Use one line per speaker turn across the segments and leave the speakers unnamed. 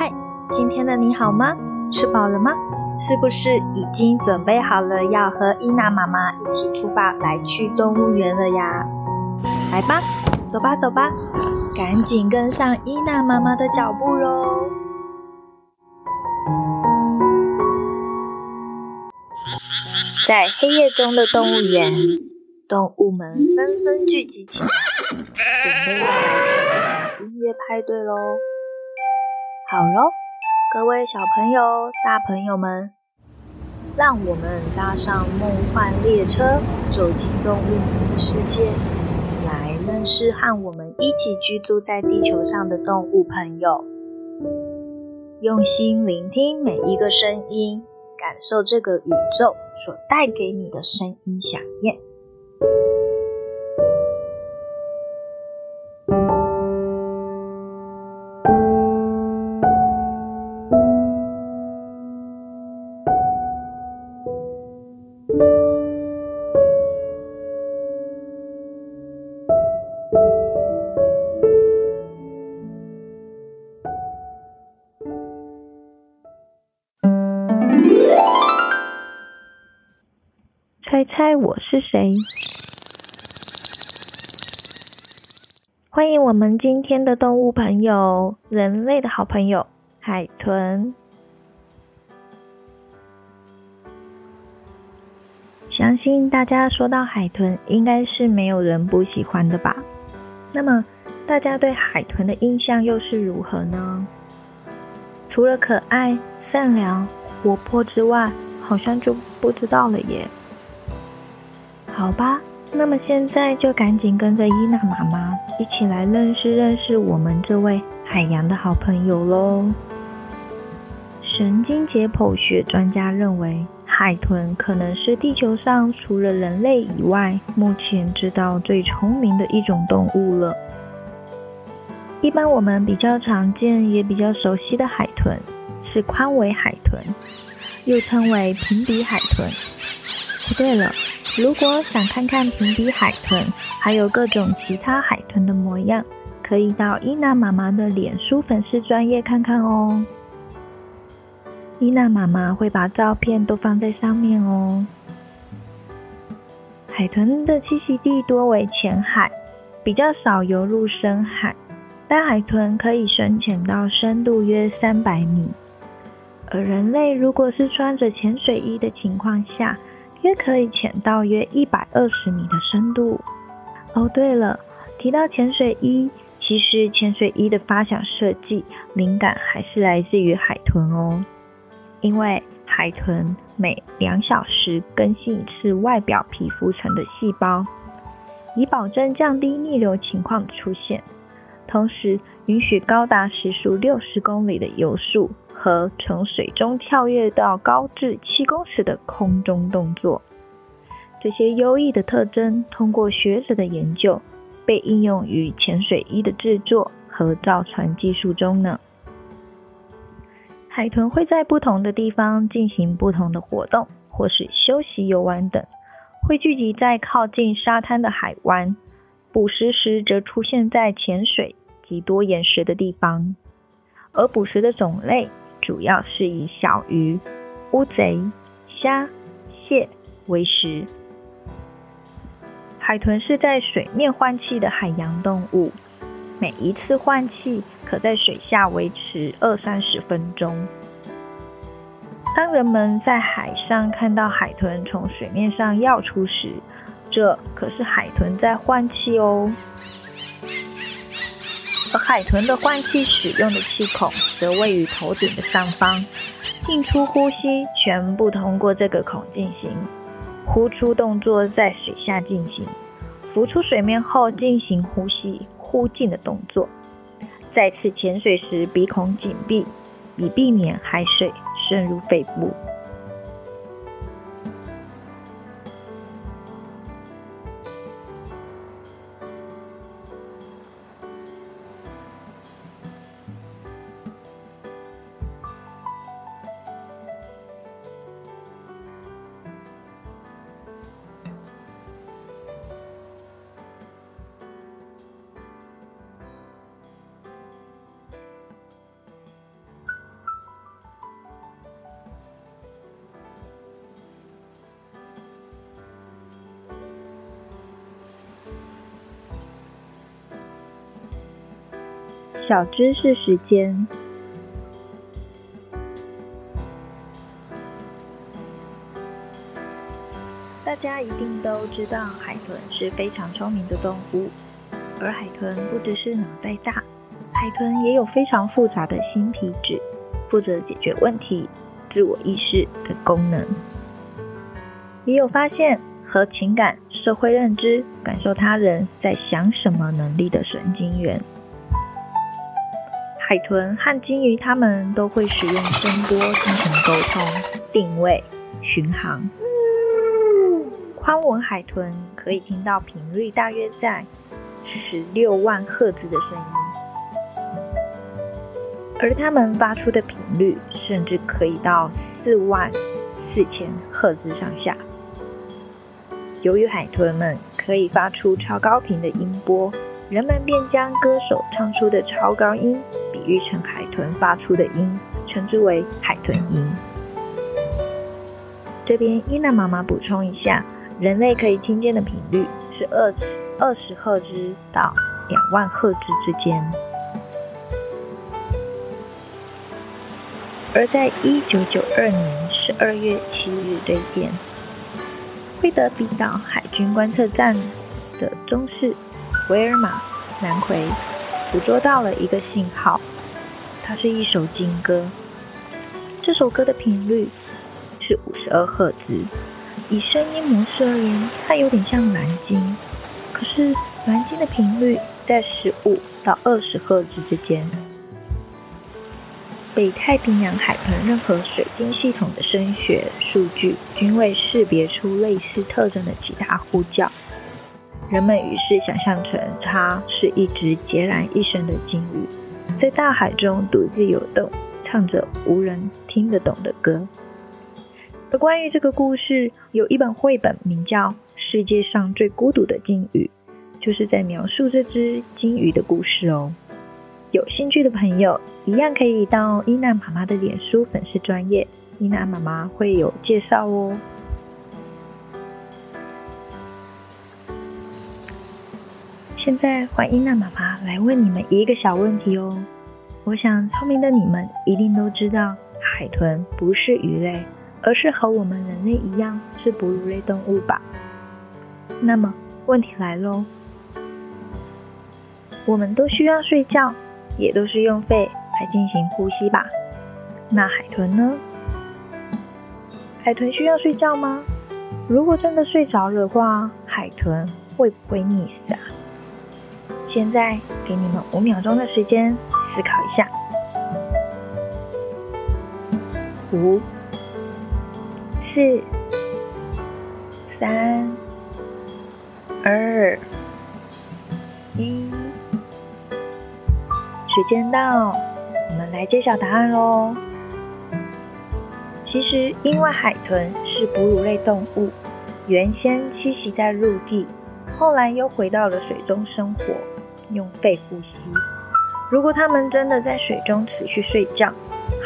嗨，今天的你好吗？吃饱了吗？是不是已经准备好了要和伊娜妈妈一起出发来去动物园了呀？来吧，走吧走吧，赶紧跟上伊娜妈妈的脚步喽！在黑夜中的动物园，动物们纷纷聚集起来，准备要来一场音乐派对喽！好喽，各位小朋友、大朋友们，让我们搭上梦幻列车，走进动物的世界，来认识和我们一起居住在地球上的动物朋友。用心聆听每一个声音，感受这个宇宙所带给你的声音响应。谁？欢迎我们今天的动物朋友，人类的好朋友海豚。相信大家说到海豚，应该是没有人不喜欢的吧？那么，大家对海豚的印象又是如何呢？除了可爱、善良、活泼之外，好像就不知道了耶。好吧，那么现在就赶紧跟着伊娜妈妈一起来认识认识我们这位海洋的好朋友喽。神经解剖学专家认为，海豚可能是地球上除了人类以外，目前知道最聪明的一种动物了。一般我们比较常见也比较熟悉的海豚是宽尾海豚，又称为平底海豚。不对了。如果想看看平底海豚，还有各种其他海豚的模样，可以到伊娜妈妈的脸书粉丝专页看看哦。伊娜妈妈会把照片都放在上面哦。海豚的栖息地多为浅海，比较少游入深海。大海豚可以深潜到深度约三百米，而人类如果是穿着潜水衣的情况下，约可以潜到约一百二十米的深度。哦，对了，提到潜水衣，其实潜水衣的发想设计灵感还是来自于海豚哦。因为海豚每两小时更新一次外表皮肤层的细胞，以保证降低逆流情况的出现，同时允许高达时速六十公里的游速。和从水中跳跃到高至七公尺的空中动作，这些优异的特征通过学者的研究，被应用于潜水衣的制作和造船技术中呢。海豚会在不同的地方进行不同的活动，或是休息游玩等，会聚集在靠近沙滩的海湾，捕食时则出现在浅水及多岩石的地方，而捕食的种类。主要是以小鱼、乌贼、虾、蟹为食。海豚是在水面换气的海洋动物，每一次换气可在水下维持二三十分钟。当人们在海上看到海豚从水面上跃出时，这可是海豚在换气哦。而海豚的换气使用的气孔则位于头顶的上方，进出呼吸全部通过这个孔进行，呼出动作在水下进行，浮出水面后进行呼吸呼进的动作，再次潜水时鼻孔紧闭，以避免海水渗入肺部。小知识时间。大家一定都知道，海豚是非常聪明的动物，而海豚不只是脑袋大，海豚也有非常复杂的新皮质，负责解决问题、自我意识的功能，也有发现和情感、社会认知、感受他人在想什么能力的神经元。海豚和鲸鱼，它们都会使用声波进行沟通、定位、巡航。宽吻海豚可以听到频率大约在十六万赫兹的声音，而它们发出的频率甚至可以到四万四千赫兹上下。由于海豚们可以发出超高频的音波，人们便将歌手唱出的超高音比喻成海豚发出的音，称之为海豚音。这边伊娜妈妈补充一下，人类可以听见的频率是二二十赫兹到两万赫兹之间。而在一九九二年十二月七日这一天，惠德比岛海军观测站的中士维尔玛南奎捕捉到了一个信号，它是一首金歌。这首歌的频率是五十二赫兹，以声音模式而言，它有点像蓝鲸，可是蓝鲸的频率在十五到二十赫兹之间。北太平洋海豚任何水晶系统的声学数据均未识别出类似特征的其他呼叫，人们于是想象成它是一只孑然一身的鲸鱼，在大海中独自游动，唱着无人听得懂的歌。而关于这个故事，有一本绘本名叫《世界上最孤独的鲸鱼》，就是在描述这只鲸鱼的故事哦。有兴趣的朋友，一样可以到伊娜妈妈的脸书粉丝专页，伊娜妈妈会有介绍哦。现在欢迎娜妈妈来问你们一个小问题哦。我想聪明的你们一定都知道，海豚不是鱼类，而是和我们人类一样是哺乳类动物吧？那么问题来喽，我们都需要睡觉。也都是用肺来进行呼吸吧？那海豚呢？海豚需要睡觉吗？如果真的睡着的话，海豚会不会溺死？现在给你们五秒钟的时间思考一下。五、四、三、二、一。时间到，我们来揭晓答案喽。其实，因为海豚是哺乳类动物，原先栖息在陆地，后来又回到了水中生活，用肺呼吸。如果它们真的在水中持续睡觉，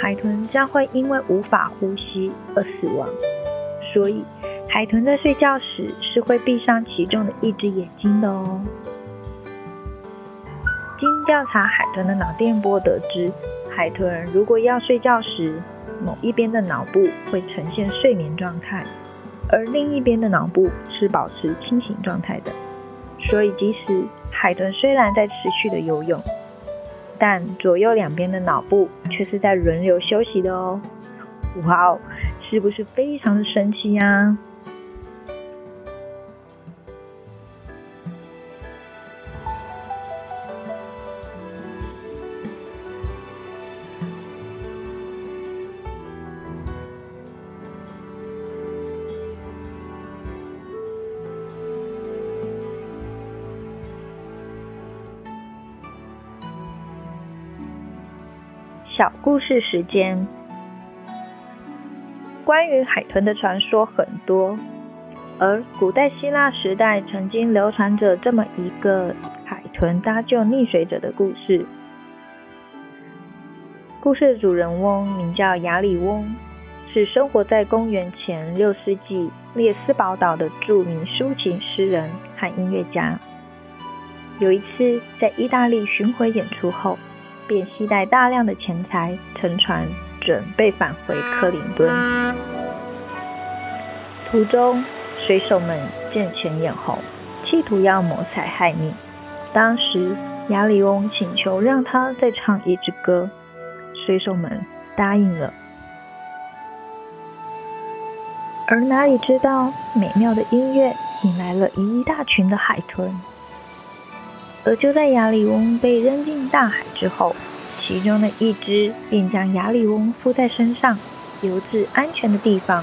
海豚将会因为无法呼吸而死亡。所以，海豚在睡觉时是会闭上其中的一只眼睛的哦。经调查海豚的脑电波得知，海豚如果要睡觉时，某一边的脑部会呈现睡眠状态，而另一边的脑部是保持清醒状态的。所以，即使海豚虽然在持续的游泳，但左右两边的脑部却是在轮流休息的哦。哇哦，是不是非常的神奇呀？小故事时间，关于海豚的传说很多，而古代希腊时代曾经流传着这么一个海豚搭救溺水者的故事。故事的主人翁名叫亚里翁，是生活在公元前六世纪列斯堡岛的著名抒情诗人和音乐家。有一次在意大利巡回演出后，便携带大量的钱财，乘船准备返回克林顿。途中，水手们见钱眼红，企图要谋财害命。当时，亚里翁请求让他再唱一支歌，水手们答应了。而哪里知道，美妙的音乐引来了一大群的海豚。而就在亚里翁被扔进大海之后，其中的一只便将亚里翁附在身上，游至安全的地方。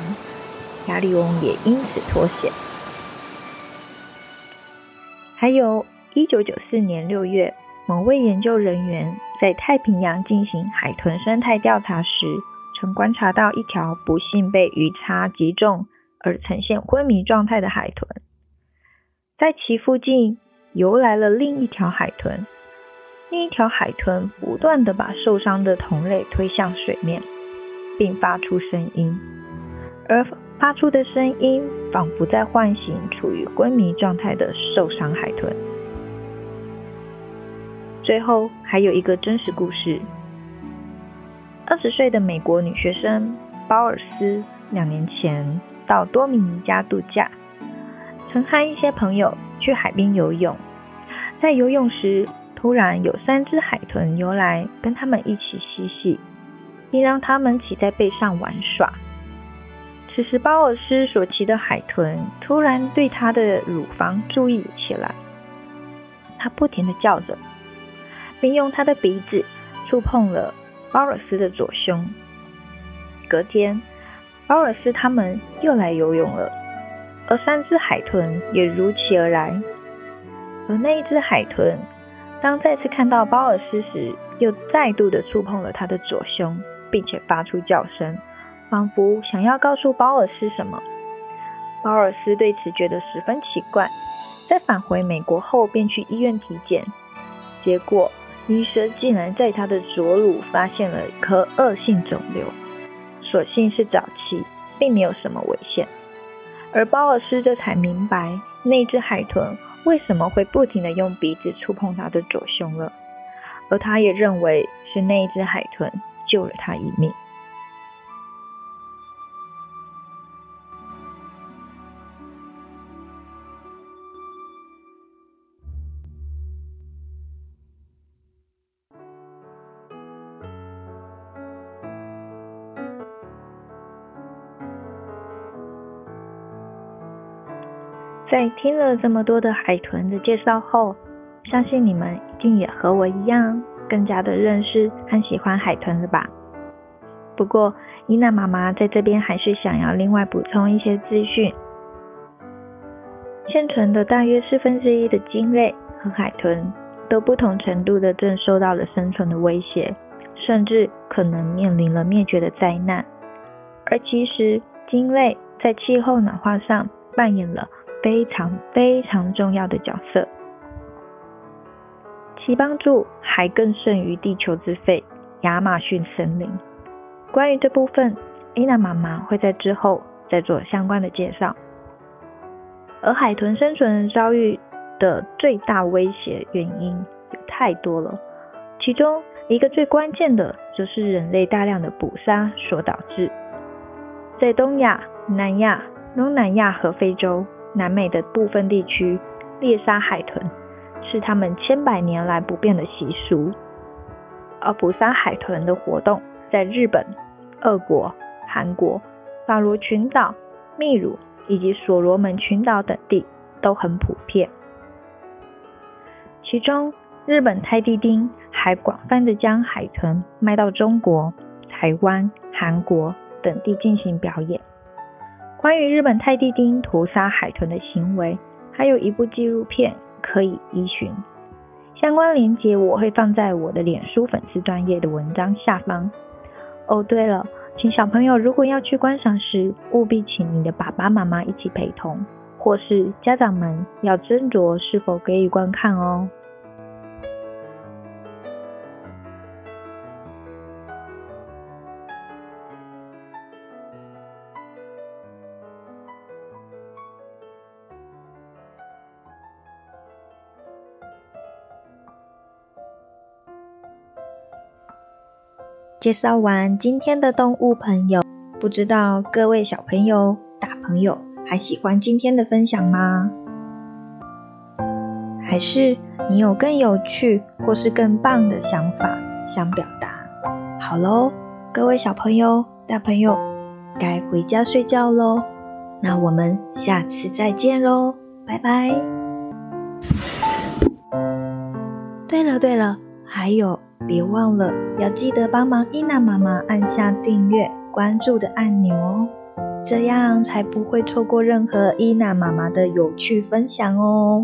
亚里翁也因此脱险。还有一九九四年六月，某位研究人员在太平洋进行海豚生态调查时，曾观察到一条不幸被鱼叉击中而呈现昏迷状态的海豚，在其附近游来了另一条海豚，另一条海豚不断地把受伤的同类推向水面，并发出声音，而发出的声音仿佛在唤醒处于昏迷状态的受伤海豚。最后还有一个真实故事。二十岁的美国女学生鲍尔斯两年前到多米尼加度假，曾和一些朋友去海边游泳。在游泳时，突然有三只海豚游来跟他们一起嬉戏，并让他们骑在背上玩耍。此时，鲍尔斯所骑的海豚突然对他的乳房注意起来，它不停地叫着，并用它的鼻子触碰了。鲍尔斯的左胸。隔天，鲍尔斯他们又来游泳了，而三只海豚也如期而来。而那一只海豚，当再次看到鲍尔斯时，又再度的触碰了他的左胸，并且发出叫声，仿佛想要告诉鲍尔斯什么。鲍尔斯对此觉得十分奇怪，在返回美国后便去医院体检，结果。医生竟然在他的左乳发现了一颗恶性肿瘤，所幸是早期，并没有什么危险。而鲍尔斯这才明白，那只海豚为什么会不停的用鼻子触碰他的左胸了，而他也认为是那只海豚救了他一命。听了这么多的海豚的介绍后，相信你们一定也和我一样，更加的认识和喜欢海豚了吧？不过，伊娜妈妈在这边还是想要另外补充一些资讯。现存的大约四分之一的鲸类和海豚，都不同程度的正受到了生存的威胁，甚至可能面临了灭绝的灾难。而其实，鲸类在气候暖化上扮演了非常非常重要的角色，其帮助还更胜于地球之肺——亚马逊森林。关于这部分，伊娜妈妈会在之后再做相关的介绍。而海豚生存遭遇的最大威胁原因有太多了，其中一个最关键的就是人类大量的捕杀所导致。在东亚、南亚、东南亚和非洲。南美的部分地区猎杀海豚是他们千百年来不变的习俗，而捕杀海豚的活动在日本、俄国、韩国、法罗群岛、秘鲁以及所罗门群岛等地都很普遍。其中，日本泰迪丁还广泛的将海豚卖到中国、台湾、韩国等地进行表演。关于日本泰迪丁屠杀海豚的行为，还有一部纪录片可以依循。相关链接我会放在我的脸书粉丝专页的文章下方。哦，对了，请小朋友如果要去观赏时，务必请你的爸爸妈妈一起陪同，或是家长们要斟酌是否给予观看哦。介绍完今天的动物朋友，不知道各位小朋友、大朋友还喜欢今天的分享吗？还是你有更有趣或是更棒的想法想表达？好喽，各位小朋友、大朋友，该回家睡觉喽。那我们下次再见喽，拜拜。对了对了，还有，别忘了要记得帮忙伊娜妈妈按下订阅、关注的按钮哦，这样才不会错过任何伊娜妈妈的有趣分享哦。